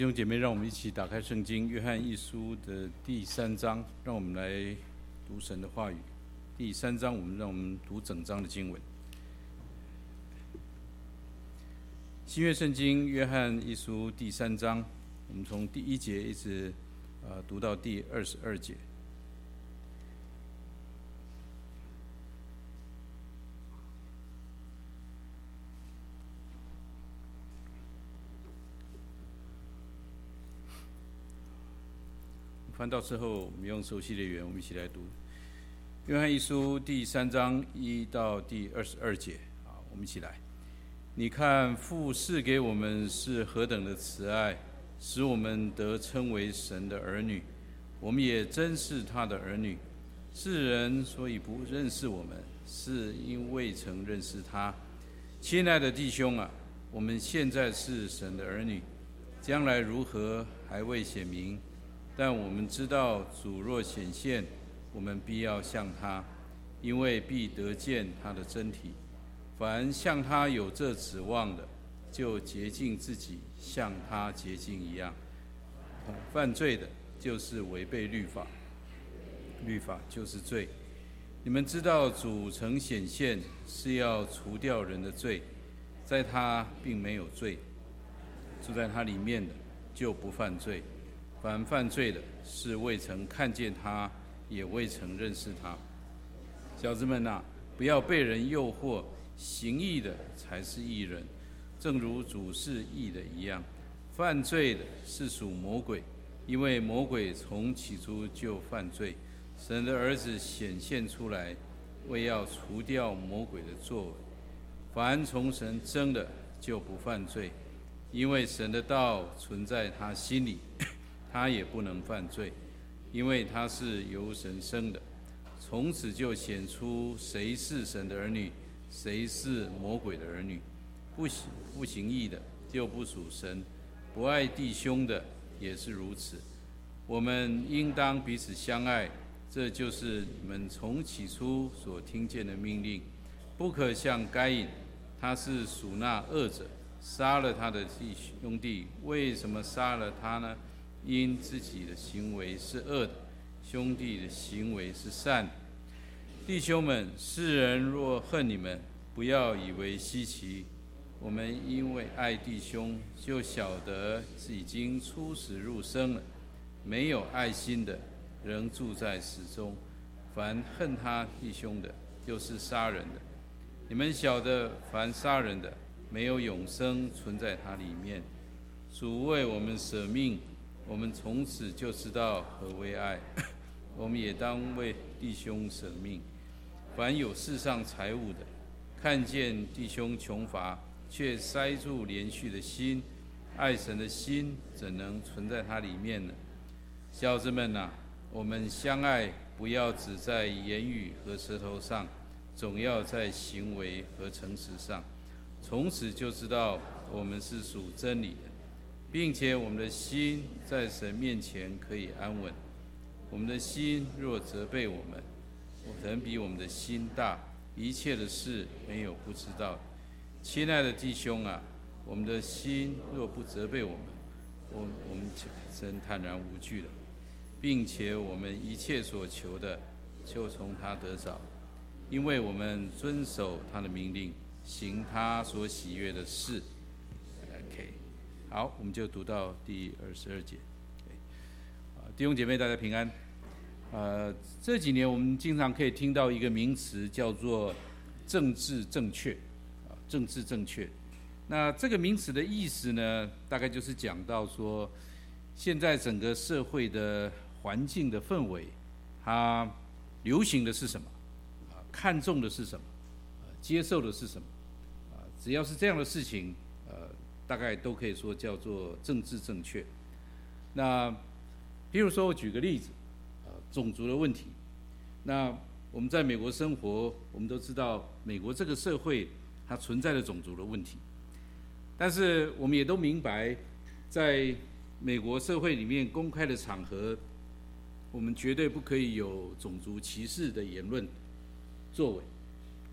弟兄姐妹，让我们一起打开圣经《约翰一书》的第三章，让我们来读神的话语。第三章，我们让我们读整章的经文。新约圣经《约翰一书》第三章，我们从第一节一直呃读到第二十二节。翻到之后，我们用熟悉的语言，我们一起来读《约翰一书》第三章一到第二十二节。啊，我们一起来。你看父赐给我们是何等的慈爱，使我们得称为神的儿女。我们也真是他的儿女。世人所以不认识我们，是因未曾认识他。亲爱的弟兄啊，我们现在是神的儿女，将来如何还未显明。但我们知道，主若显现，我们必要像他，因为必得见他的真体。凡像他有这指望的，就洁净自己，像他洁净一样。犯罪的，就是违背律法，律法就是罪。你们知道，主曾显现，是要除掉人的罪，在他并没有罪，住在他里面的就不犯罪。凡犯罪的，是未曾看见他，也未曾认识他。小子们呐、不要被人诱惑，行义的才是义人，正如主是义的一样。犯罪的是属魔鬼，因为魔鬼从起初就犯罪。神的儿子显现出来，为要除掉魔鬼的作为。凡从神生的，就不犯罪，因为神的道存在他心里。他也不能犯罪，因为他是由神生的。从此就显出谁是神的儿女，谁是魔鬼的儿女。不行不行义的就不属神，不爱弟兄的也是如此。我们应当彼此相爱，这就是你们从起初所听见的命令。不可像该隐，他是属那恶者，杀了他的弟兄弟。为什么杀了他呢？因自己的行为是恶的，兄弟的行为是善的。弟兄们，世人若恨你们，不要以为稀奇。我们因为爱弟兄，就晓得是已经出死入生了。没有爱心的，仍住在死中。凡恨他弟兄的，就是杀人的。你们晓得，凡杀人的，没有永生存在他里面。主为我们舍命。我们从此就知道何为爱，我们也当为弟兄舍命。凡有世上财物的，看见弟兄穷乏，却塞住连续的心，爱神的心怎能存在他里面呢？小子们呐、啊，我们相爱，不要只在言语和舌头上，总要在行为和诚实上。从此就知道我们是属真理的。并且我们的心在神面前可以安稳。我们的心若责备我们，神比我们的心大，一切的事没有不知道。亲爱的弟兄啊，我们的心若不责备我们，我我们真坦然无惧了，并且我们一切所求的就从他得着，因为我们遵守他的命令，行他所喜悦的事。好，我们就读到第二十二节。弟兄姐妹，大家平安。呃，这几年我们经常可以听到一个名词，叫做“政治正确”。啊，政治正确。那这个名词的意思呢，大概就是讲到说，现在整个社会的环境的氛围，它流行的是什么？啊，看重的是什么？接受的是什么？啊，只要是这样的事情，呃。大概都可以说叫做政治正确。那，比如说我举个例子，呃，种族的问题。那我们在美国生活，我们都知道美国这个社会它存在着种族的问题。但是我们也都明白，在美国社会里面公开的场合，我们绝对不可以有种族歧视的言论作为。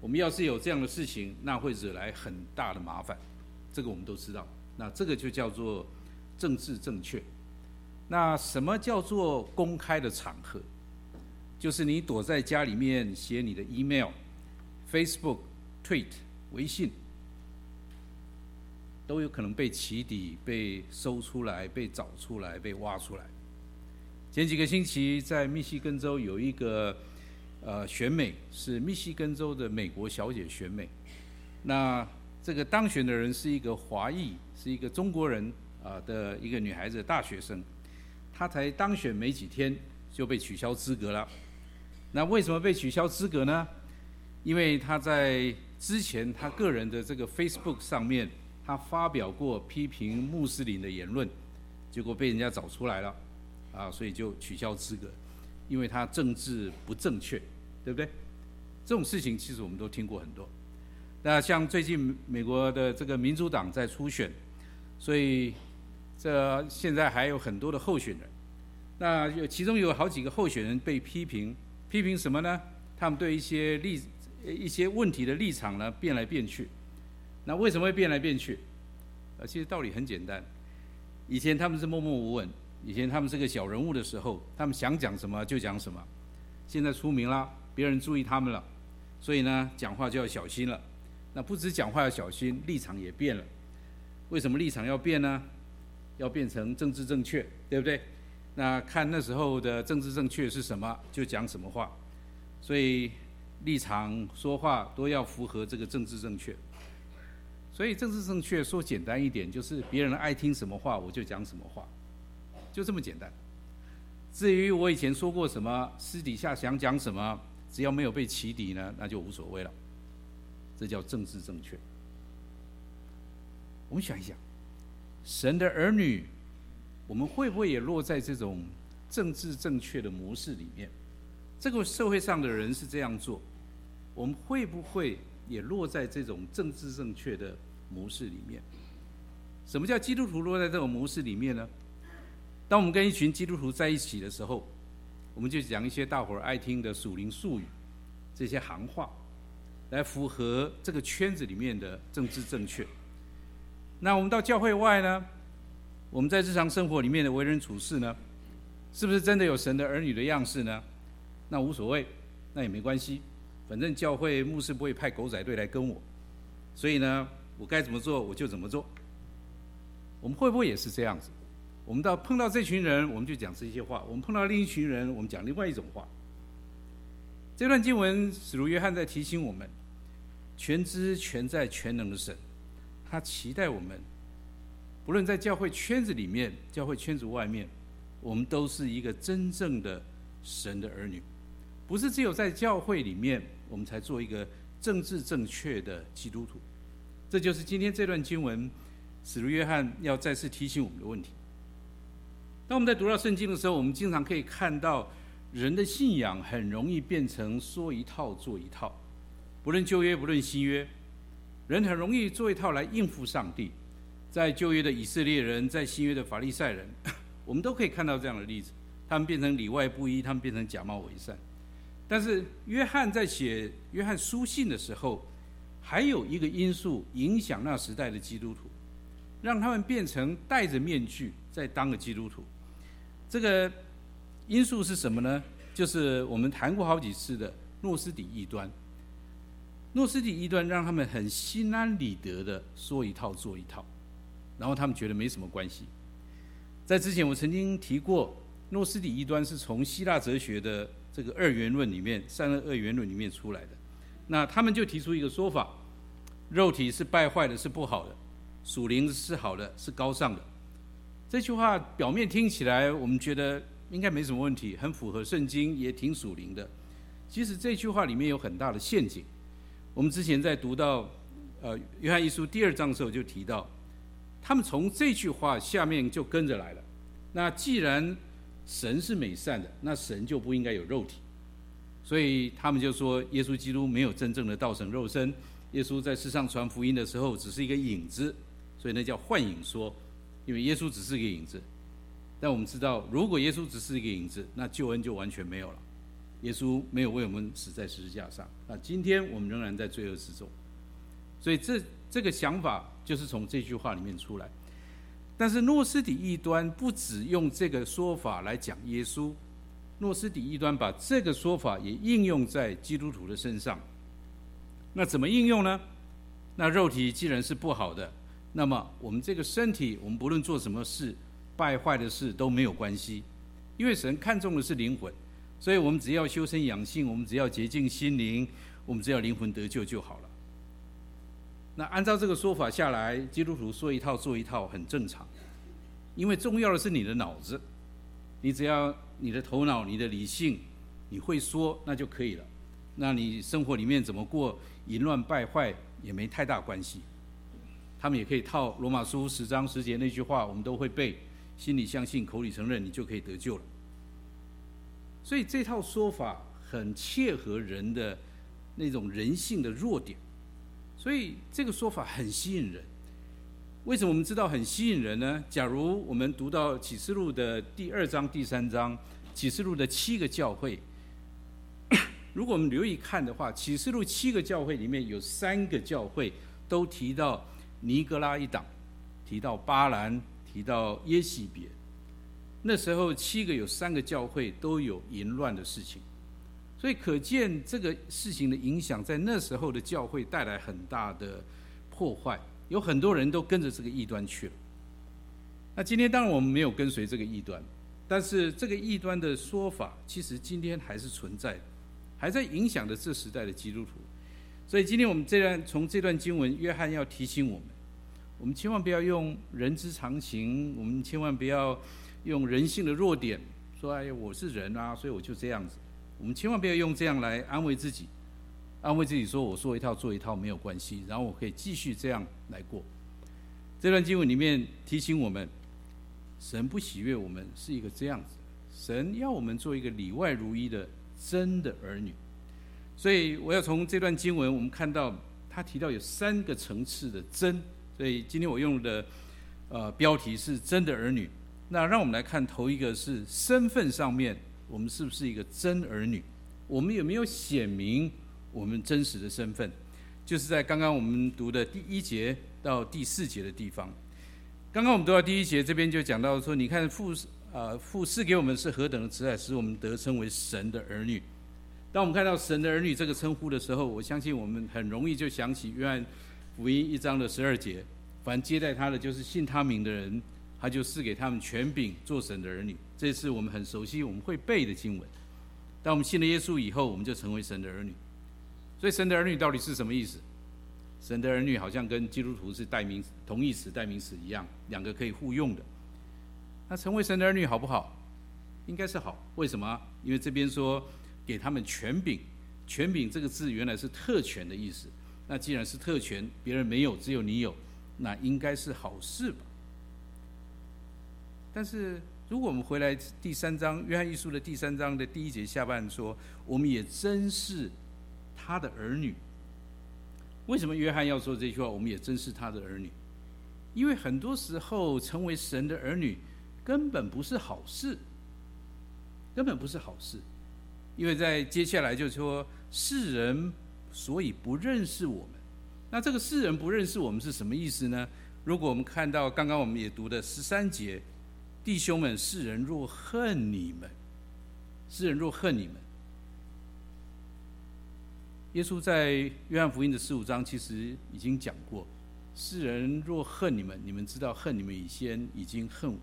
我们要是有这样的事情，那会惹来很大的麻烦。这个我们都知道，那这个就叫做政治正确。那什么叫做公开的场合？就是你躲在家里面写你的 email、Facebook、Tweet、微信，都有可能被起底、被搜出来、被找出来、被挖出来。前几个星期在密西根州有一个呃选美，是密西根州的美国小姐选美。那这个当选的人是一个华裔，是一个中国人啊的一个女孩子，大学生。她才当选没几天就被取消资格了。那为什么被取消资格呢？因为她在之前她个人的这个 Facebook 上面，她发表过批评穆斯林的言论，结果被人家找出来了。啊，所以就取消资格，因为他政治不正确，对不对？这种事情其实我们都听过很多。那像最近美国的这个民主党在初选，所以这现在还有很多的候选人。那有其中有好几个候选人被批评，批评什么呢？他们对一些立一些问题的立场呢变来变去。那为什么会变来变去？呃，其实道理很简单，以前他们是默默无闻。以前他们是个小人物的时候，他们想讲什么就讲什么。现在出名了，别人注意他们了，所以呢，讲话就要小心了。那不止讲话要小心，立场也变了。为什么立场要变呢？要变成政治正确，对不对？那看那时候的政治正确是什么，就讲什么话。所以立场说话都要符合这个政治正确。所以政治正确说简单一点，就是别人爱听什么话，我就讲什么话。就这么简单。至于我以前说过什么，私底下想讲什么，只要没有被起底呢，那就无所谓了。这叫政治正确。我们想一想，神的儿女，我们会不会也落在这种政治正确的模式里面？这个社会上的人是这样做，我们会不会也落在这种政治正确的模式里面？什么叫基督徒落在这种模式里面呢？当我们跟一群基督徒在一起的时候，我们就讲一些大伙儿爱听的属灵术语，这些行话，来符合这个圈子里面的政治正确。那我们到教会外呢？我们在日常生活里面的为人处事呢，是不是真的有神的儿女的样式呢？那无所谓，那也没关系，反正教会牧师不会派狗仔队来跟我，所以呢，我该怎么做我就怎么做。我们会不会也是这样子？我们到碰到这群人，我们就讲这些话；我们碰到另一群人，我们讲另外一种话。这段经文，使徒约翰在提醒我们：全知全在全能的神，他期待我们，不论在教会圈子里面、教会圈子外面，我们都是一个真正的神的儿女，不是只有在教会里面，我们才做一个政治正确的基督徒。这就是今天这段经文，使徒约翰要再次提醒我们的问题。当我们在读到圣经的时候，我们经常可以看到，人的信仰很容易变成说一套做一套，不论旧约不论新约，人很容易做一套来应付上帝。在旧约的以色列人，在新约的法利赛人，我们都可以看到这样的例子，他们变成里外不一，他们变成假冒伪善。但是约翰在写约翰书信的时候，还有一个因素影响那时代的基督徒，让他们变成戴着面具在当个基督徒。这个因素是什么呢？就是我们谈过好几次的诺斯底异端。诺斯底异端让他们很心安理得的说一套做一套，然后他们觉得没什么关系。在之前我曾经提过，诺斯底异端是从希腊哲学的这个二元论里面，三个二元论里面出来的。那他们就提出一个说法：肉体是败坏的，是不好的；属灵是好的，是高尚的。这句话表面听起来，我们觉得应该没什么问题，很符合圣经，也挺属灵的。其实这句话里面有很大的陷阱。我们之前在读到呃约翰一书第二章的时候就提到，他们从这句话下面就跟着来了。那既然神是美善的，那神就不应该有肉体，所以他们就说耶稣基督没有真正的道成肉身，耶稣在世上传福音的时候只是一个影子，所以那叫幻影说。因为耶稣只是一个影子，但我们知道，如果耶稣只是一个影子，那救恩就完全没有了。耶稣没有为我们死在十字架上，那今天我们仍然在罪恶之中。所以这这个想法就是从这句话里面出来。但是诺斯底异端不只用这个说法来讲耶稣，诺斯底异端把这个说法也应用在基督徒的身上。那怎么应用呢？那肉体既然是不好的，那么我们这个身体，我们不论做什么事，败坏的事都没有关系，因为神看重的是灵魂，所以我们只要修身养性，我们只要洁净心灵，我们只要灵魂得救就好了。那按照这个说法下来，基督徒说一套做一套很正常，因为重要的是你的脑子，你只要你的头脑、你的理性，你会说那就可以了。那你生活里面怎么过，淫乱败坏也没太大关系。他们也可以套罗马书十章十节那句话，我们都会背：心里相信，口里承认，你就可以得救了。所以这套说法很切合人的那种人性的弱点。所以这个说法很吸引人。为什么我们知道很吸引人呢？假如我们读到启示录的第二章、第三章，启示录的七个教会，如果我们留意看的话，启示录七个教会里面有三个教会都提到尼哥拉一党，提到巴兰，提到耶西别。那时候七个有三个教会都有淫乱的事情。所以可见这个事情的影响，在那时候的教会带来很大的破坏，有很多人都跟着这个异端去了。那今天当然我们没有跟随这个异端，但是这个异端的说法，其实今天还是存在的，还在影响着这时代的基督徒。所以今天我们这段从这段经文，约翰要提醒我们，我们千万不要用人之常情，我们千万不要用人性的弱点说：“哎呀，我是人啊，所以我就这样子。”我们千万不要用这样来安慰自己，安慰自己说：“我说一套做一套没有关系，然后我可以继续这样来过。”这段经文里面提醒我们，神不喜悦我们是一个这样子，神要我们做一个里外如一的真的儿女。所以我要从这段经文，我们看到他提到有三个层次的真，所以今天我用的呃标题是“真的儿女”。那让我们来看头一个是身份上面。我们是不是一个真儿女？我们有没有显明我们真实的身份？就是在刚刚我们读的第一节到第四节的地方。刚刚我们读到第一节，这边就讲到说，你看父啊父赐给我们是何等的慈爱，使我们得称为神的儿女。当我们看到神的儿女这个称呼的时候，我相信我们很容易就想起约翰福音一章的十二节：凡接待他的，就是信他名的人。他就赐给他们权柄做神的儿女，这是我们很熟悉、我们会背的经文。当我们信了耶稣以后，我们就成为神的儿女。所以，神的儿女到底是什么意思？神的儿女好像跟基督徒是代名词、同义词、代名词一样，两个可以互用的。那成为神的儿女好不好？应该是好。为什么？因为这边说给他们权柄，权柄这个字原来是特权的意思。那既然是特权，别人没有，只有你有，那应该是好事吧？但是，如果我们回来第三章《约翰一书》的第三章的第一节下半说，我们也真是他的儿女。为什么约翰要说这句话？我们也真是他的儿女，因为很多时候成为神的儿女根本不是好事，根本不是好事。因为在接下来就说世人所以不认识我们，那这个世人不认识我们是什么意思呢？如果我们看到刚刚我们也读的十三节。弟兄们，世人若恨你们，世人若恨你们，耶稣在约翰福音的十五章其实已经讲过：世人若恨你们，你们知道恨你们以先已经恨我。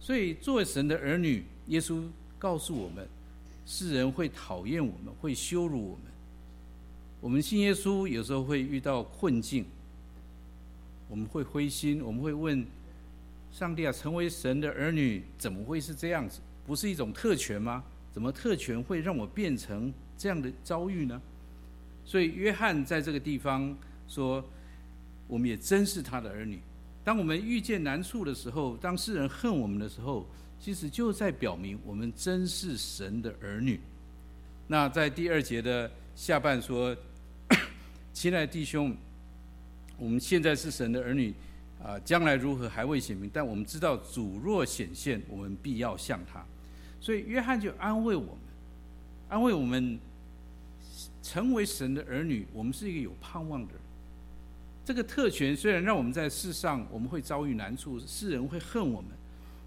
所以，作为神的儿女，耶稣告诉我们，世人会讨厌我们，会羞辱我们。我们信耶稣，有时候会遇到困境，我们会灰心，我们会问。上帝啊，成为神的儿女怎么会是这样子？不是一种特权吗？怎么特权会让我变成这样的遭遇呢？所以约翰在这个地方说，我们也真是他的儿女。当我们遇见难处的时候，当世人恨我们的时候，其实就在表明我们真是神的儿女。那在第二节的下半说，亲爱的弟兄，我们现在是神的儿女。啊，将来如何还未显明，但我们知道主若显现，我们必要像他。所以约翰就安慰我们，安慰我们成为神的儿女，我们是一个有盼望的人。这个特权虽然让我们在世上我们会遭遇难处，世人会恨我们，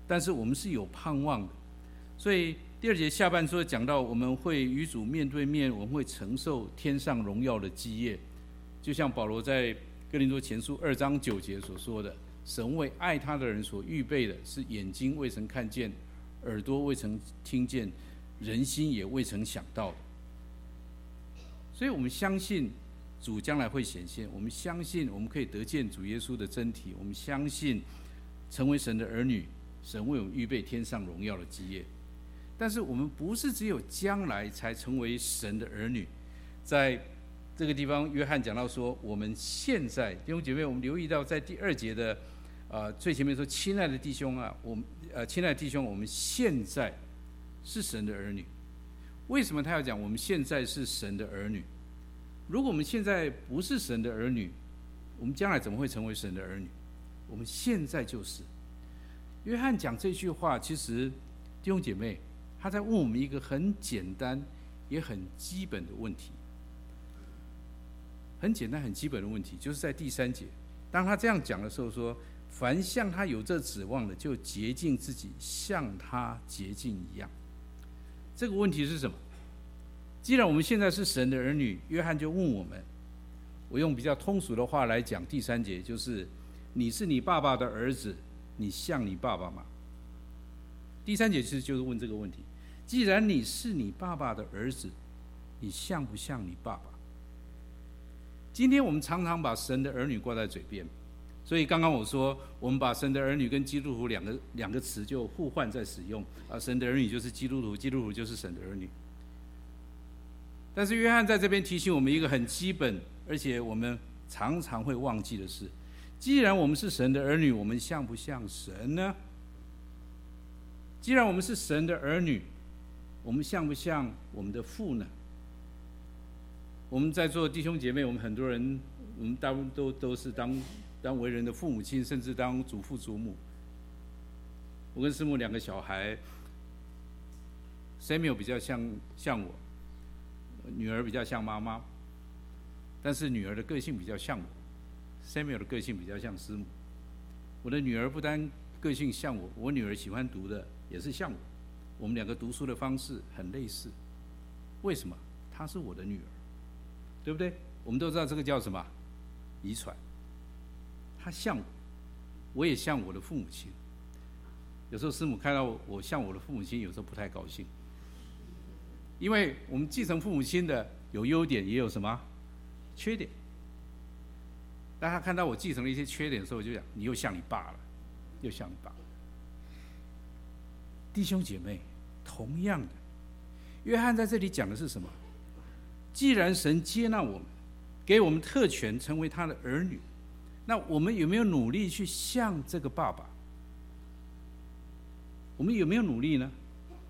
但是我们是有盼望的。所以第二节下半说讲到，我们会与主面对面，我们会承受天上荣耀的基业，就像保罗在哥林多前书二章九节所说的：“神为爱他的人所预备的，是眼睛未曾看见，耳朵未曾听见，人心也未曾想到的。”所以我们相信。主将来会显现，我们相信我们可以得见主耶稣的真体，我们相信成为神的儿女，神为我们预备天上荣耀的基业。但是我们不是只有将来才成为神的儿女，在这个地方，约翰讲到说，我们现在弟兄姐妹，我们留意到在第二节的、呃、最前面说，亲爱的弟兄啊，我们呃亲爱的弟兄，我们现在是神的儿女。为什么他要讲我们现在是神的儿女？如果我们现在不是神的儿女，我们将来怎么会成为神的儿女？我们现在就是。约翰讲这句话，其实弟兄姐妹，他在问我们一个很简单也很基本的问题。很简单、很基本的问题，就是在第三节，当他这样讲的时候说：“凡向他有这指望的，就洁净自己，像他洁净一样。”这个问题是什么？既然我们现在是神的儿女，约翰就问我们，我用比较通俗的话来讲，第三节就是：你是你爸爸的儿子，你像你爸爸吗？第三节其实就是问这个问题。既然你是你爸爸的儿子，你像不像你爸爸？今天我们常常把神的儿女挂在嘴边，所以刚刚我说，我们把神的儿女跟基督徒两个两个词就互换在使用啊，神的儿女就是基督徒，基督徒就是神的儿女。但是约翰在这边提醒我们一个很基本，而且我们常常会忘记的事：既然我们是神的儿女，我们像不像神呢？既然我们是神的儿女，我们像不像我们的父呢？我们在座弟兄姐妹，我们很多人，我们大部分都都是当当为人的父母亲，甚至当祖父祖母。我跟师母两个小孩，Samuel 比较像像我。女儿比较像妈妈，但是女儿的个性比较像我。Samuel 的个性比较像师母。我的女儿不单个性像我，我女儿喜欢读的也是像我。我们两个读书的方式很类似。为什么？她是我的女儿，对不对？我们都知道这个叫什么？遗传。他像我，我也像我的父母亲。有时候师母看到我像我的父母亲，有时候不太高兴。因为我们继承父母亲的有优点，也有什么缺点。当他看到我继承了一些缺点的时候，我就讲：你又像你爸了，又像你爸。弟兄姐妹，同样的，约翰在这里讲的是什么？既然神接纳我们，给我们特权成为他的儿女，那我们有没有努力去像这个爸爸？我们有没有努力呢？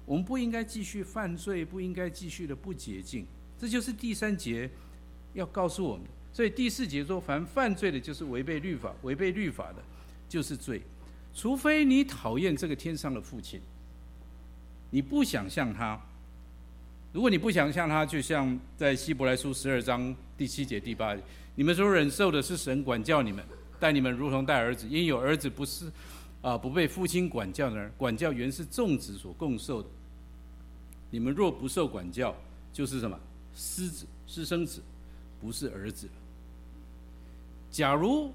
我们不应该继续犯罪，不应该继续的不洁净，这就是第三节要告诉我们。所以第四节说，凡犯罪的，就是违背律法；违背律法的，就是罪。除非你讨厌这个天上的父亲，你不想像他。如果你不想像他，就像在希伯来书十二章第七节、第八节，你们所忍受的是神管教你们，待你们如同待儿子，因有儿子不是。啊，不被父亲管教的人，管教原是众子所共受的。你们若不受管教，就是什么？私子、私生子，不是儿子。假如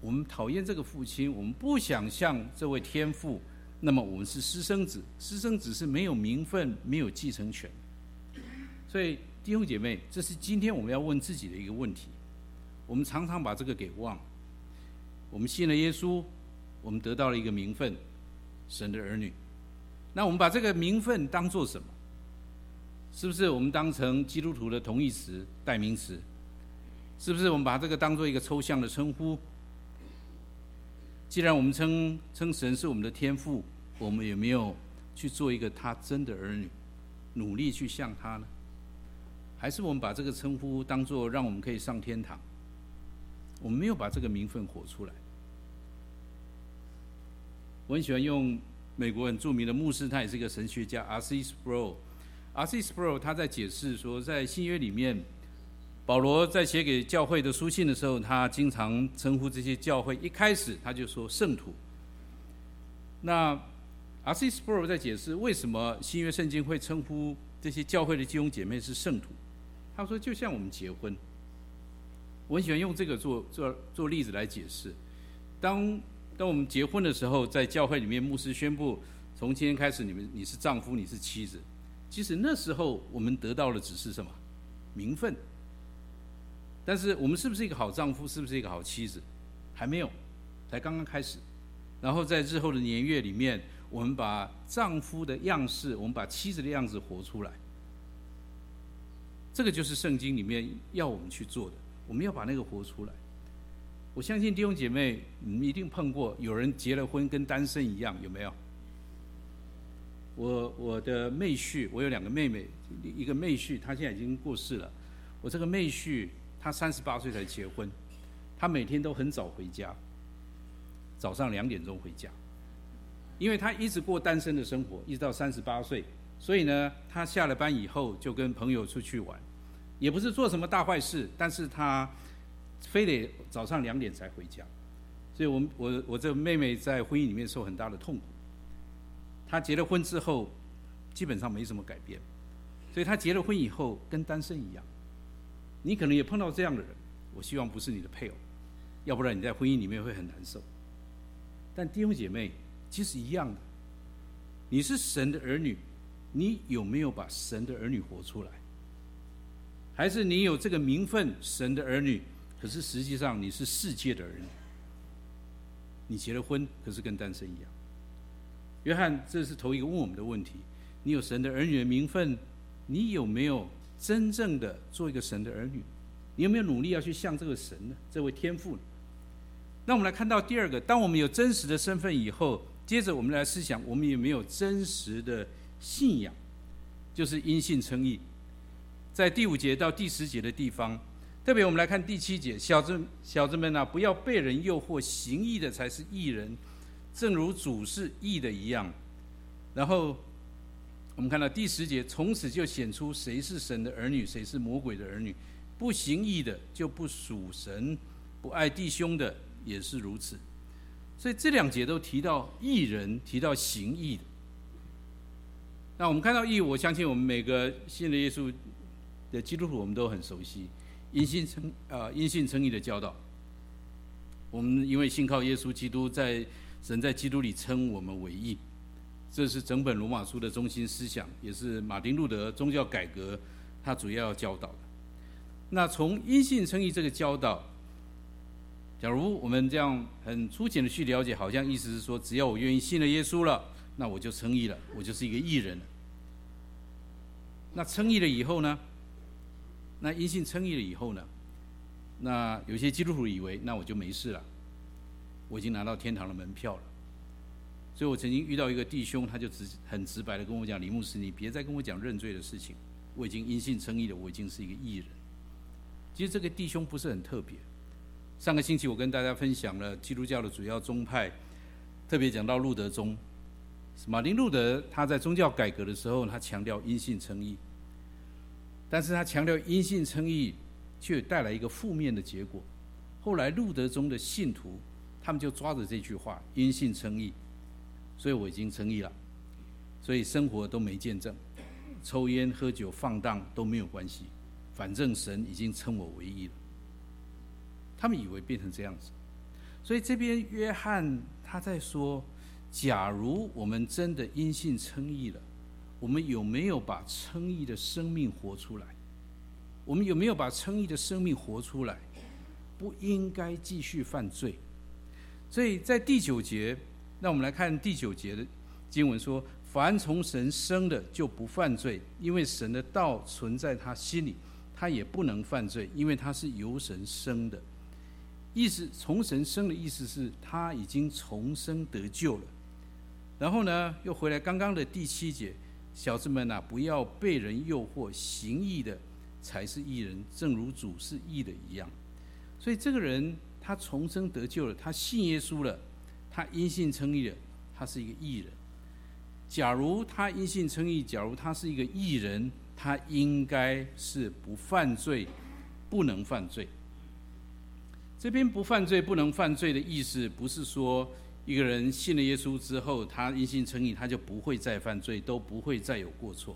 我们讨厌这个父亲，我们不想像这位天父，那么我们是私生子。私生子是没有名分、没有继承权。所以弟兄姐妹，这是今天我们要问自己的一个问题。我们常常把这个给忘。我们信了耶稣。我们得到了一个名分，神的儿女。那我们把这个名分当做什么？是不是我们当成基督徒的同义词、代名词？是不是我们把这个当做一个抽象的称呼？既然我们称称神是我们的天父，我们有没有去做一个他真的儿女，努力去像他呢？还是我们把这个称呼当做让我们可以上天堂？我们没有把这个名分活出来。我很喜欢用美国很著名的牧师，他也是一个神学家，R.C. Sproul。R.C. Sproul 他在解释说，在新约里面，保罗在写给教会的书信的时候，他经常称呼这些教会，一开始他就说圣徒。那 R.C. Sproul 在解释为什么新约圣经会称呼这些教会的弟兄姐妹是圣徒，他说就像我们结婚，我很喜欢用这个做做做例子来解释。当当我们结婚的时候，在教会里面，牧师宣布从今天开始，你们你是丈夫，你是妻子。其实那时候我们得到的只是什么名分，但是我们是不是一个好丈夫，是不是一个好妻子，还没有，才刚刚开始。然后在日后的年月里面，我们把丈夫的样式，我们把妻子的样子活出来。这个就是圣经里面要我们去做的，我们要把那个活出来。我相信弟兄姐妹，你们一定碰过有人结了婚跟单身一样，有没有？我我的妹婿，我有两个妹妹，一个妹婿，他现在已经过世了。我这个妹婿，他三十八岁才结婚，他每天都很早回家。早上两点钟回家，因为他一直过单身的生活，一直到三十八岁，所以呢，他下了班以后就跟朋友出去玩，也不是做什么大坏事，但是他非得早上两点才回家，所以我我我这妹妹在婚姻里面受很大的痛苦。她结了婚之后，基本上没什么改变，所以她结了婚以后跟单身一样。你可能也碰到这样的人，我希望不是你的配偶，要不然你在婚姻里面会很难受。但弟兄姐妹，其实一样的，你是神的儿女，你有没有把神的儿女活出来？还是你有这个名分，神的儿女，可是实际上你是世界的儿女？你结了婚，可是跟单身一样。约翰，这是头一个问我们的问题：你有神的儿女的名分，你有没有真正的做一个神的儿女？你有没有努力要去向这个神呢？这位天父呢？那我们来看到第二个，当我们有真实的身份以后，接着我们来思想，我们有没有真实的信仰，就是因信称义。在第五节到第十节的地方，特别我们来看第七节，小子小子们呐、啊，不要被人诱惑，行义的才是义人，正如主是义的一样。然后我们看到第十节，从此就显出谁是神的儿女，谁是魔鬼的儿女。不行义的就不属神，不爱弟兄的。也是如此，所以这两节都提到义人，提到行义的。那我们看到义，我相信我们每个信的耶稣的基督徒，我们都很熟悉因信称啊，因信称义的教导。我们因为信靠耶稣基督，在神在基督里称我们为义，这是整本罗马书的中心思想，也是马丁路德宗教改革他主要教导的。那从因信称义这个教导。假如我们这样很粗浅的去了解，好像意思是说，只要我愿意信了耶稣了，那我就称义了，我就是一个义人了。那称义了以后呢？那因信称义了以后呢？那有些基督徒以为，那我就没事了，我已经拿到天堂的门票了。所以我曾经遇到一个弟兄，他就直很直白的跟我讲：“李牧师，你别再跟我讲认罪的事情，我已经因信称义了，我已经是一个义人。”其实这个弟兄不是很特别。上个星期我跟大家分享了基督教的主要宗派，特别讲到路德宗。马丁路德他在宗教改革的时候，他强调因信称义，但是他强调因信称义，却带来一个负面的结果。后来路德宗的信徒，他们就抓着这句话“因信称义”，所以我已经称义了，所以生活都没见证，抽烟喝酒放荡都没有关系，反正神已经称我为义了。他们以为变成这样子，所以这边约翰他在说：假如我们真的因信称义了，我们有没有把称义的生命活出来？我们有没有把称义的生命活出来？不应该继续犯罪。所以在第九节，那我们来看第九节的经文说：凡从神生的就不犯罪，因为神的道存在他心里，他也不能犯罪，因为他是由神生的。意思从神生的意思是他已经重生得救了，然后呢，又回来刚刚的第七节，小子们呐、不要被人诱惑，行义的才是义人，正如主是义的一样。所以这个人他重生得救了，他信耶稣了，他因信称义了，他是一个义人。假如他因信称义，假如他是一个义人，他应该是不犯罪，不能犯罪。这边不犯罪、不能犯罪的意思，不是说一个人信了耶稣之后，他因信称义，他就不会再犯罪，都不会再有过错。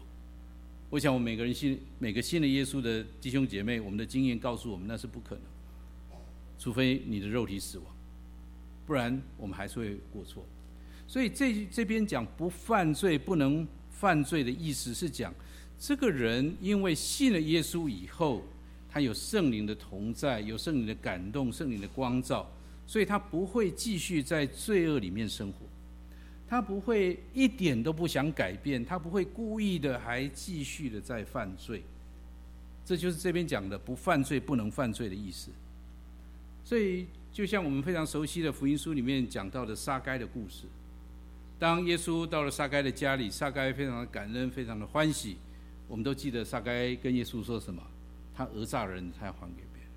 我想，我们每个人信每个信了耶稣的弟兄姐妹，我们的经验告诉我们，那是不可能，除非你的肉体死亡，不然我们还是会过错。所以这这边讲不犯罪、不能犯罪的意思是讲，这个人因为信了耶稣以后。他有圣灵的同在，有圣灵的感动，圣灵的光照，所以他不会继续在罪恶里面生活，他不会一点都不想改变，他不会故意的还继续的在犯罪，这就是这边讲的不犯罪不能犯罪的意思。所以，就像我们非常熟悉的福音书里面讲到的撒该的故事，当耶稣到了撒该的家里，撒该非常的感恩，非常的欢喜，我们都记得撒该跟耶稣说什么？他讹诈人，他要还给别人。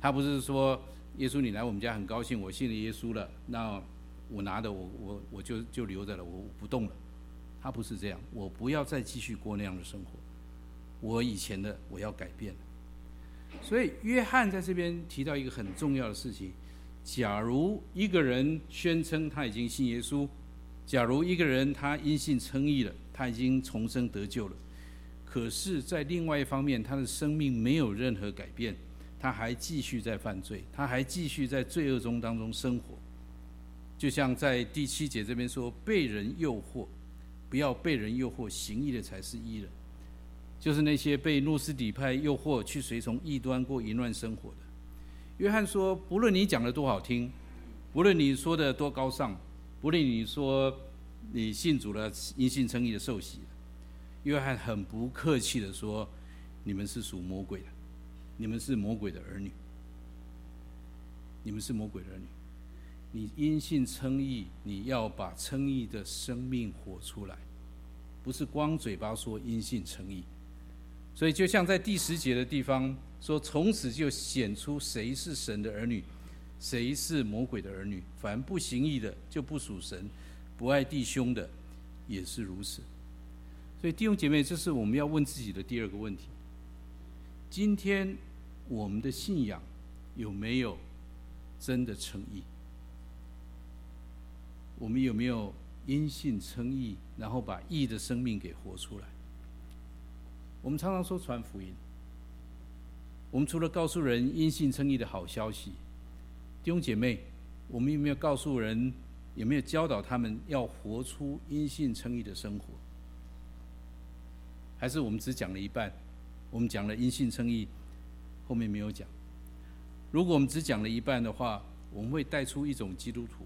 他不是说耶稣，你来我们家很高兴，我信了耶稣了，那我拿的我我我就就留着了，我不动了。他不是这样，我不要再继续过那样的生活。我以前的我要改变了。所以约翰在这边提到一个很重要的事情：假如一个人宣称他已经信耶稣，假如一个人他因信称义了，他已经重生得救了。可是，在另外一方面，他的生命没有任何改变，他还继续在犯罪，他还继续在罪恶中当中生活。就像在第七节这边说，被人诱惑，不要被人诱惑，行义的才是义人。就是那些被诺斯底派诱惑去随从异端过淫乱生活的。约翰说，不论你讲的多好听，不论你说的多高尚，不论你说你信主了，因信称义的受洗。约翰很不客气的说：“你们是属魔鬼的，你们是魔鬼的儿女，你们是魔鬼的儿女。你因信称义，你要把称义的生命活出来，不是光嘴巴说因信称义。所以，就像在第十节的地方说，从此就显出谁是神的儿女，谁是魔鬼的儿女。凡不行义的，就不属神；不爱弟兄的，也是如此。”所以弟兄姐妹，这是我们要问自己的第二个问题：今天我们的信仰有没有真的诚意？我们有没有因信称义，然后把义的生命给活出来？我们常常说传福音，我们除了告诉人因信称义的好消息，弟兄姐妹，我们有没有告诉人，有没有教导他们要活出因信称义的生活？还是我们只讲了一半，我们讲了因信称义，后面没有讲。如果我们只讲了一半的话，我们会带出一种基督徒，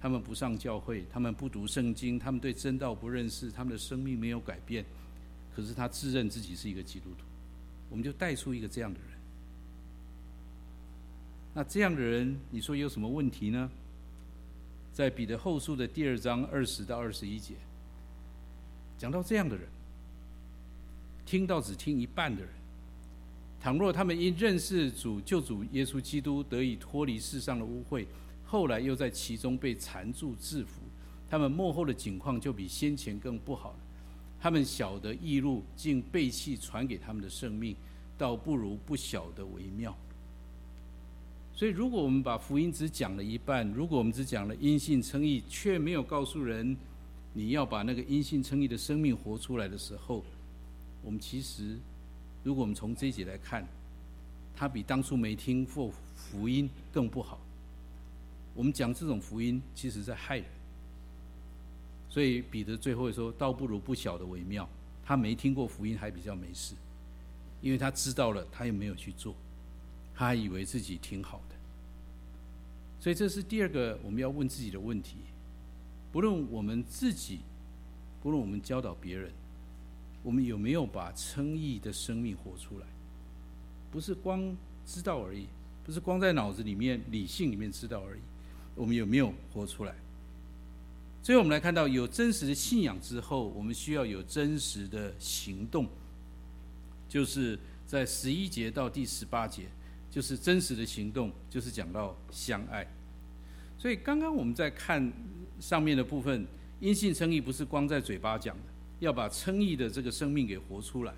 他们不上教会，他们不读圣经，他们对真道不认识，他们的生命没有改变，可是他自认自己是一个基督徒，我们就带出一个这样的人。那这样的人，你说有什么问题呢？在彼得后书的第二章二十到二十一节，讲到这样的人。听到只听一半的人，倘若他们因认识主救主耶稣基督得以脱离世上的污秽，后来又在其中被缠住制服，他们幕后的景况就比先前更不好了。他们晓得义路，竟背弃传给他们的生命，倒不如不晓得为妙。所以，如果我们把福音只讲了一半，如果我们只讲了因信称义，却没有告诉人你要把那个因信称义的生命活出来的时候，我们其实，如果我们从这一节来看，他比当初没听过福音更不好。我们讲这种福音，其实在害人。所以彼得最后说：“倒不如不晓得为妙。”他没听过福音还比较没事，因为他知道了，他又没有去做，他还以为自己挺好的。所以这是第二个我们要问自己的问题：不论我们自己，不论我们教导别人。我们有没有把称义的生命活出来？不是光知道而已，不是光在脑子里面、理性里面知道而已。我们有没有活出来？最后，我们来看到有真实的信仰之后，我们需要有真实的行动。就是在十一节到第十八节，就是真实的行动，就是讲到相爱。所以，刚刚我们在看上面的部分，因信称义不是光在嘴巴讲的。要把称义的这个生命给活出来。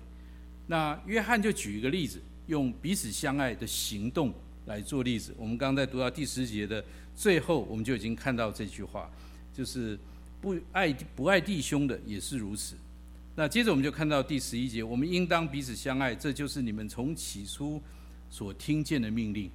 那约翰就举一个例子，用彼此相爱的行动来做例子。我们刚刚在读到第十节的最后，我们就已经看到这句话，就是不爱不爱弟兄的也是如此。那接着我们就看到第十一节，我们应当彼此相爱，这就是你们从起初所听见的命令。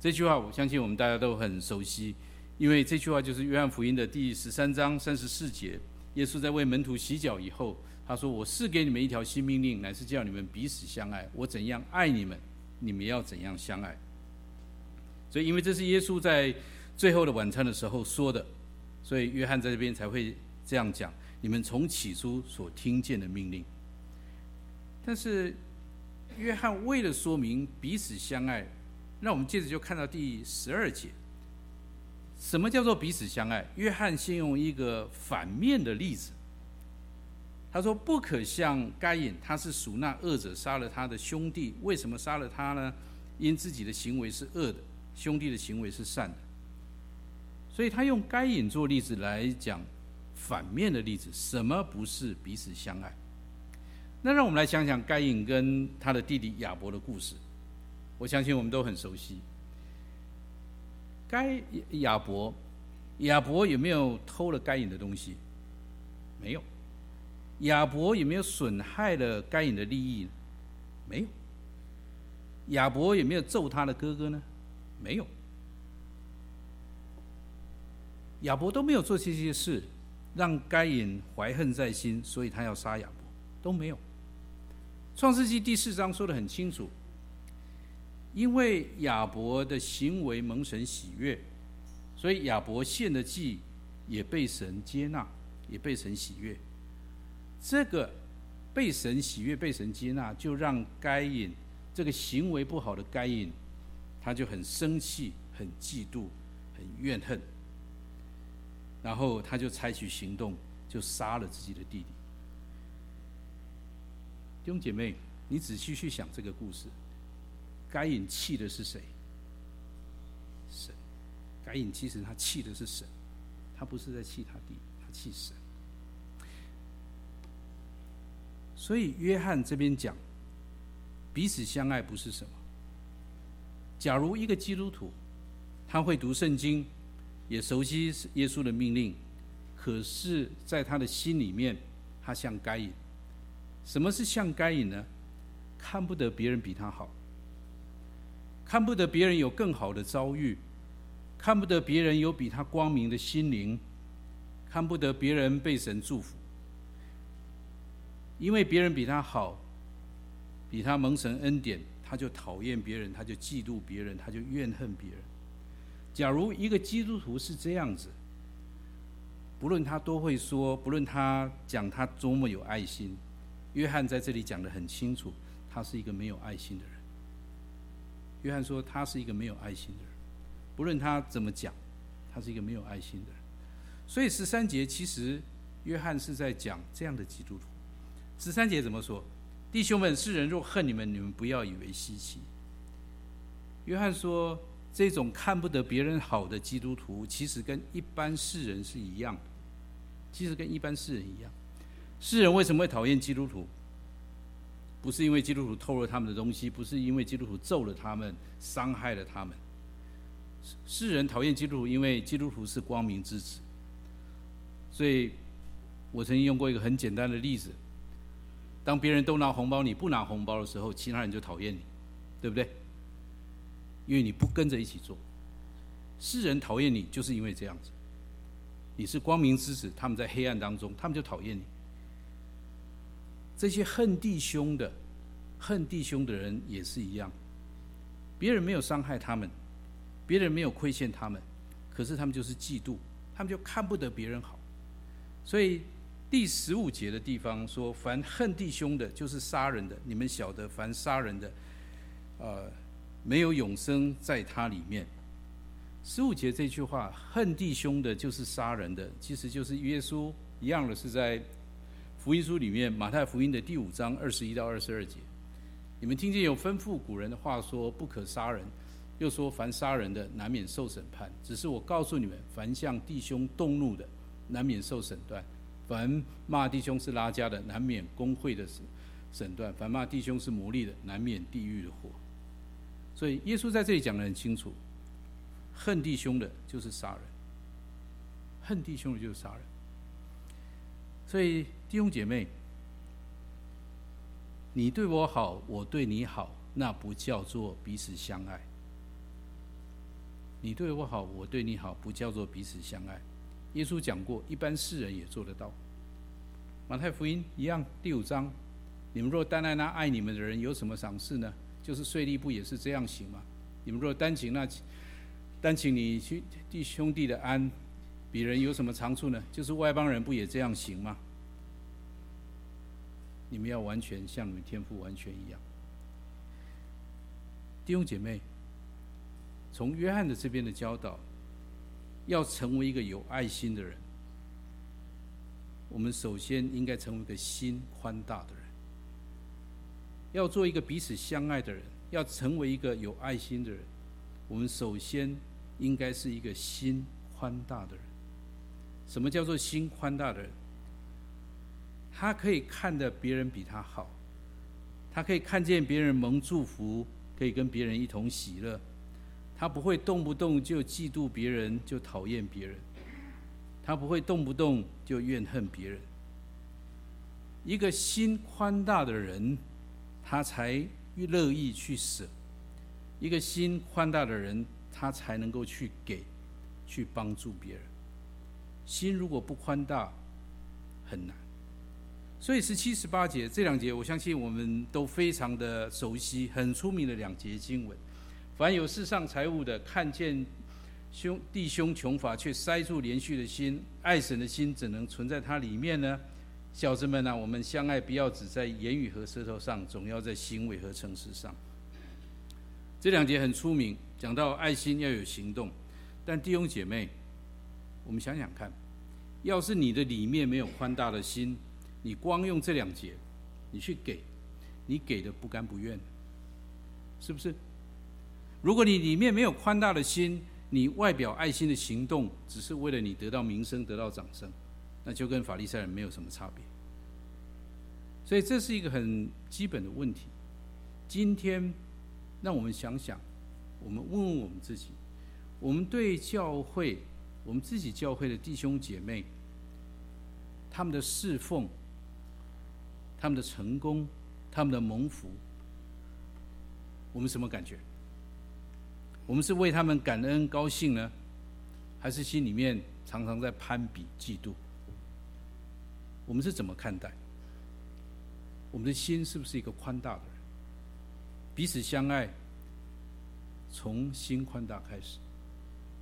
这句话我相信我们大家都很熟悉，因为这句话就是约翰福音的第十三章三十四节，耶稣在为门徒洗脚以后，他说：“我赐给你们一条新命令，乃是叫你们彼此相爱。我怎样爱你们，你们要怎样相爱。”所以，因为这是耶稣在最后的晚餐的时候说的，所以约翰在这边才会这样讲。你们从起初所听见的命令，但是约翰为了说明彼此相爱，让我们接着就看到第十二节，什么叫做彼此相爱？约翰先用一个反面的例子，他说：“不可像该隐，他是属那恶者，杀了他的兄弟。为什么杀了他呢？因自己的行为是恶的，兄弟的行为是善的。所以他用该隐做例子来讲。”反面的例子，什么不是彼此相爱？那让我们来想想该隐跟他的弟弟亚伯的故事。我相信我们都很熟悉。该亚伯，亚伯有没有偷了该隐的东西？没有。亚伯有没有损害了该隐的利益？没有。亚伯有没有揍他的哥哥呢？没有。亚伯都没有做这些事。让该隐怀恨在心，所以他要杀亚伯，都没有。创世纪第四章说得很清楚，因为亚伯的行为蒙神喜悦，所以亚伯献的祭也被神接纳，也被神喜悦。这个被神喜悦、被神接纳，就让该隐这个行为不好的该隐，他就很生气、很嫉妒、很怨恨。然后他就采取行动，就杀了自己的弟弟。弟兄姐妹，你仔细去想这个故事，该隐气的是谁？神。该隐其实他气的是神，他不是在气他弟，他气神。所以约翰这边讲，彼此相爱不是什么。假如一个基督徒，他会读圣经。也熟悉耶稣的命令，可是，在他的心里面，他像该隐。什么是像该隐呢？看不得别人比他好，看不得别人有更好的遭遇，看不得别人有比他光明的心灵，看不得别人被神祝福。因为别人比他好，比他蒙神恩典，他就讨厌别人，他就嫉妒别人，他就怨恨别人。假如一个基督徒是这样子，不论他多会说，不论他讲他多么有爱心，约翰在这里讲得很清楚，他是一个没有爱心的人。约翰说他是一个没有爱心的人，不论他怎么讲，他是一个没有爱心的人。所以十三节其实约翰是在讲这样的基督徒。十三节怎么说？弟兄们，世人若恨你们，你们不要以为稀奇。约翰说。这种看不得别人好的基督徒，其实跟一般世人是一样的。其实跟一般世人一样，世人为什么会讨厌基督徒？不是因为基督徒偷了他们的东西，不是因为基督徒揍了他们、伤害了他们。世人讨厌基督徒，因为基督徒是光明之子。所以我曾经用过一个很简单的例子：当别人都拿红包，你不拿红包的时候，其他人就讨厌你，对不对？因为你不跟着一起做，世人讨厌你，就是因为这样子。你是光明之子，他们在黑暗当中，他们就讨厌你。这些恨弟兄的、恨弟兄的人也是一样。别人没有伤害他们，别人没有亏欠他们，可是他们就是嫉妒，他们就看不得别人好。所以第十五节的地方说：“凡恨弟兄的，就是杀人的。你们晓得，凡杀人的，呃。”没有永生在他里面。十五节这句话，恨弟兄的，就是杀人的，其实就是耶稣一样的，是在福音书里面，马太福音的第五章二十一到二十二节。你们听见有吩咐古人的话说，不可杀人，又说凡杀人的，难免受审判。只是我告诉你们，凡向弟兄动怒的，难免受审断；凡骂弟兄是拉加的，难免工会的审断，凡骂弟兄是魔力的，难免地狱的火。所以耶稣在这里讲得很清楚，恨弟兄的就是杀人，恨弟兄的就是杀人。所以弟兄姐妹，你对我好，我对你好，那不叫做彼此相爱。你对我好，我对你好，不叫做彼此相爱。耶稣讲过，一般世人也做得到。马太福音一样，第五章，你们若单爱那爱你们的人，有什么赏赐呢？就是税吏不也是这样行吗？你们若单请那单请你去弟兄弟的安，彼人有什么长处呢？就是外邦人不也这样行吗？你们要完全像你们天父完全一样。弟兄姐妹，从约翰的这边的教导，要成为一个有爱心的人，我们首先应该成为一个心宽大的。要做一个彼此相爱的人，要成为一个有爱心的人，我们首先应该是一个心宽大的人。什么叫做心宽大的人？他可以看得别人比他好，他可以看见别人蒙祝福，可以跟别人一同喜乐。他不会动不动就嫉妒别人，就讨厌别人；他不会动不动就怨恨别人。一个心宽大的人，他才乐意去舍；一个心宽大的人，他才能够去给，去帮助别人。心如果不宽大，很难。所以十七、十八节这两节，我相信我们都非常的熟悉，很出名的两节经文。凡有世上财物的，看见兄弟兄穷乏，却塞住连续的心，爱神的心怎能存在他里面呢？小子们呐、我们相爱，不要只在言语和舌头上，总要在行为和诚实上。这两节很出名，讲到爱心要有行动。但弟兄姐妹，我们想想看，要是你的里面没有宽大的心，你光用这两节，你去给，你给的不甘不愿，是不是？如果你里面没有宽大的心，你外表爱心的行动只是为了你得到名声、得到掌声，那就跟法利赛人没有什么差别。所以这是一个很基本的问题。今天，让我们想想，我们问问我们自己：我们对教会，我们自己教会的弟兄姐妹，他们的侍奉、他们的成功、他们的蒙福，我们什么感觉？我们是为他们感恩高兴呢，还是心里面常常在攀比嫉妒？我们是怎么看待？我们的心是不是一个宽大的人？彼此相爱，从心宽大开始。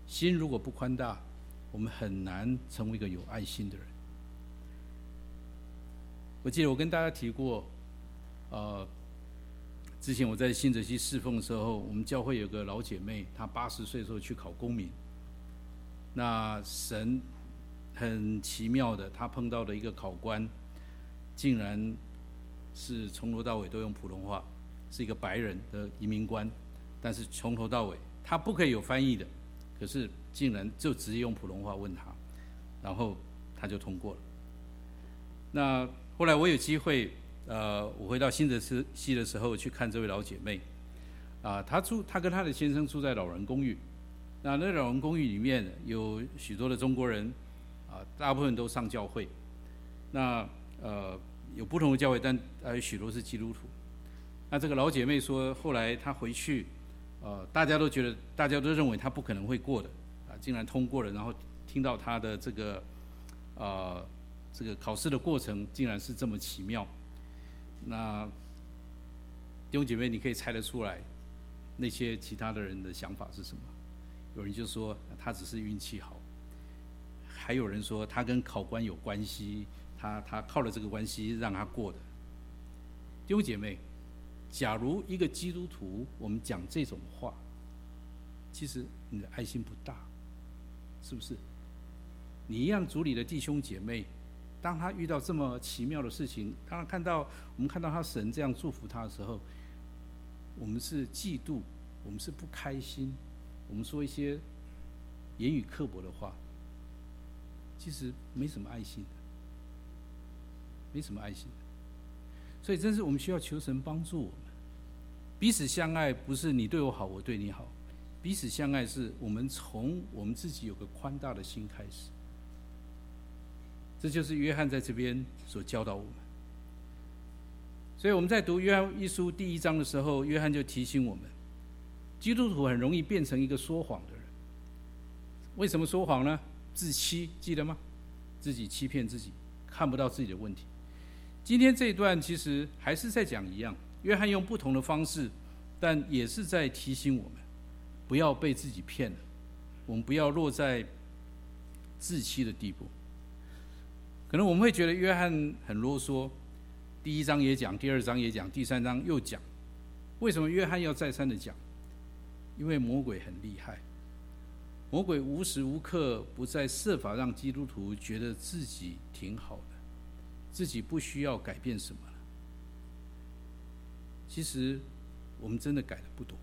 心如果不宽大，我们很难成为一个有爱心的人。我记得我跟大家提过，呃。之前我在新泽西侍奉的时候，我们教会有个老姐妹，她八十岁的时候去考公民。那神很奇妙的，她碰到的一个考官，竟然是从头到尾都用普通话，是一个白人的移民官，但是从头到尾他不可以有翻译的，可是竟然就直接用普通话问他，然后他就通过了。那后来我有机会。呃，我回到新泽西的时候去看这位老姐妹，啊，她住，她跟她的先生住在老人公寓，那那老人公寓里面有许多的中国人，啊，大部分都上教会，那呃有不同的教会，但还有许多是基督徒。那这个老姐妹说，后来她回去，呃，大家都觉得，大家都认为她不可能会过的，啊，竟然通过了，然后听到她的这个，呃，这个考试的过程竟然是这么奇妙。那弟兄姐妹，你可以猜得出来，那些其他的人的想法是什么？有人就说她只是运气好，还有人说她跟考官有关系，他他靠了这个关系让他过的。弟兄姐妹，假如一个基督徒我们讲这种话，其实你的爱心不大，是不是？你一样组里的弟兄姐妹。当他遇到这么奇妙的事情，当他看到我们看到他神这样祝福他的时候，我们是嫉妒，我们是不开心，我们说一些言语刻薄的话，其实没什么爱心的，没什么爱心。所以，真是我们需要求神帮助我们。彼此相爱，不是你对我好，我对你好。彼此相爱，是我们从我们自己有个宽大的心开始。这就是约翰在这边所教导我们。所以我们在读约翰一书第一章的时候，约翰就提醒我们，基督徒很容易变成一个说谎的人。为什么说谎呢？自欺，记得吗？自己欺骗自己，看不到自己的问题。今天这一段其实还是在讲一样，约翰用不同的方式，但也是在提醒我们，不要被自己骗了，我们不要落在自欺的地步。可能我们会觉得约翰很啰嗦，第一章也讲，第二章也讲，第三章又讲。为什么约翰要再三的讲？因为魔鬼很厉害。魔鬼无时无刻不在设法让基督徒觉得自己挺好的，自己不需要改变什么了。其实我们真的改的不多，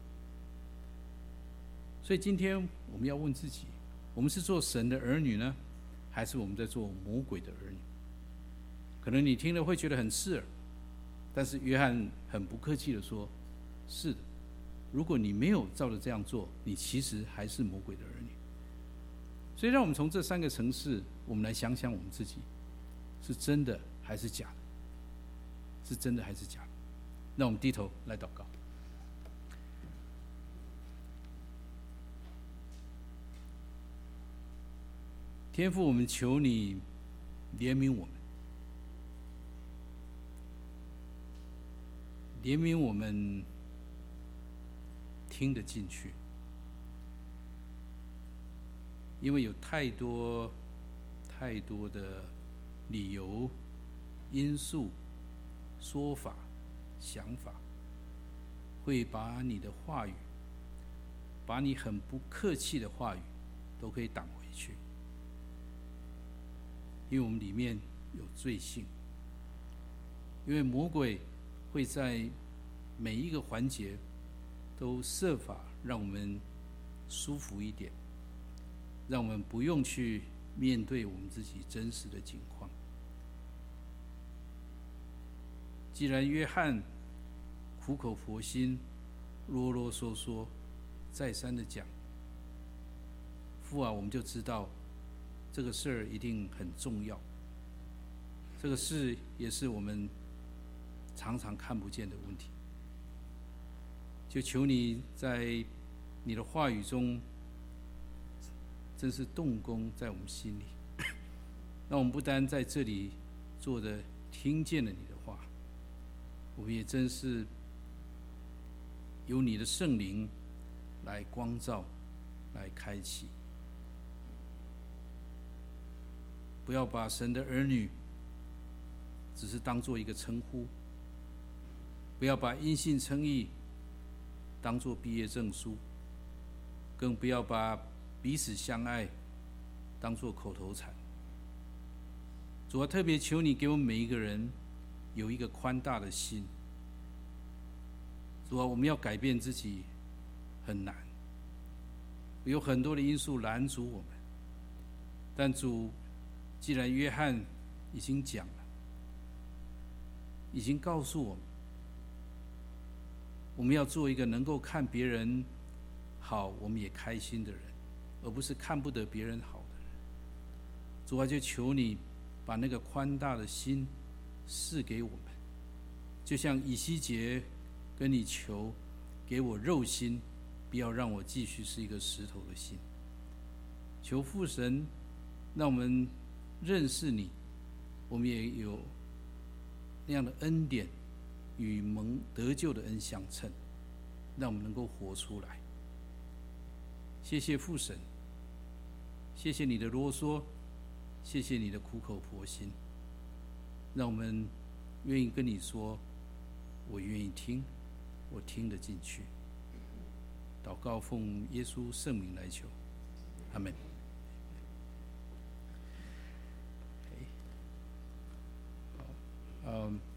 所以今天我们要问自己：我们是做神的儿女呢，还是我们在做魔鬼的儿女？可能你听了会觉得很刺耳，但是约翰很不客气的说：“是的，如果你没有照着这样做，你其实还是魔鬼的儿女。”所以，让我们从这三个层次，我们来想想我们自己，是真的还是假的？是真的还是假的？那我们低头来祷告。天父，我们求你怜悯我们，怜悯我们听得进去。因为有太多、太多的理由、因素、说法、想法，会把你的话语，把你很不客气的话语，都可以挡回去。因为我们里面有罪性，因为魔鬼会在每一个环节都设法让我们舒服一点。让我们不用去面对我们自己真实的境况。既然约翰苦口婆心、啰啰嗦嗦、再三的讲，父啊，我们就知道这个事儿一定很重要。这个事也是我们常常看不见的问题。就求你在你的话语中。真是动工在我们心里，那我们不单在这里坐着听见了你，我们也真是有你的圣灵来光照、来开启。不要把神的儿女只是当做一个称呼，不要把音信称义当做毕业证书，更不要把。彼此相爱，当做口头禅。主啊，特别求你给我们每一个人有一个宽大的心。主啊，我们要改变自己很难，有很多的因素拦阻我们。但主，既然约翰已经讲了，已经告诉我们，我们要做一个能够看别人好，我们也开心的人。而不是看不得别人好的人，主啊，就求你把那个宽大的心赐给我们，就像以西结跟你求，给我肉心，不要让我继续是一个石头的心。求父神，让我们认识你，我们也有那样的恩典与蒙得救的恩相称，让我们能够活出来。谢谢父神。谢谢你的啰嗦，谢谢你的苦口婆心，让我们愿意跟你说，我愿意听，我听得进去。祷告奉耶稣圣名来求，阿门。好，嗯。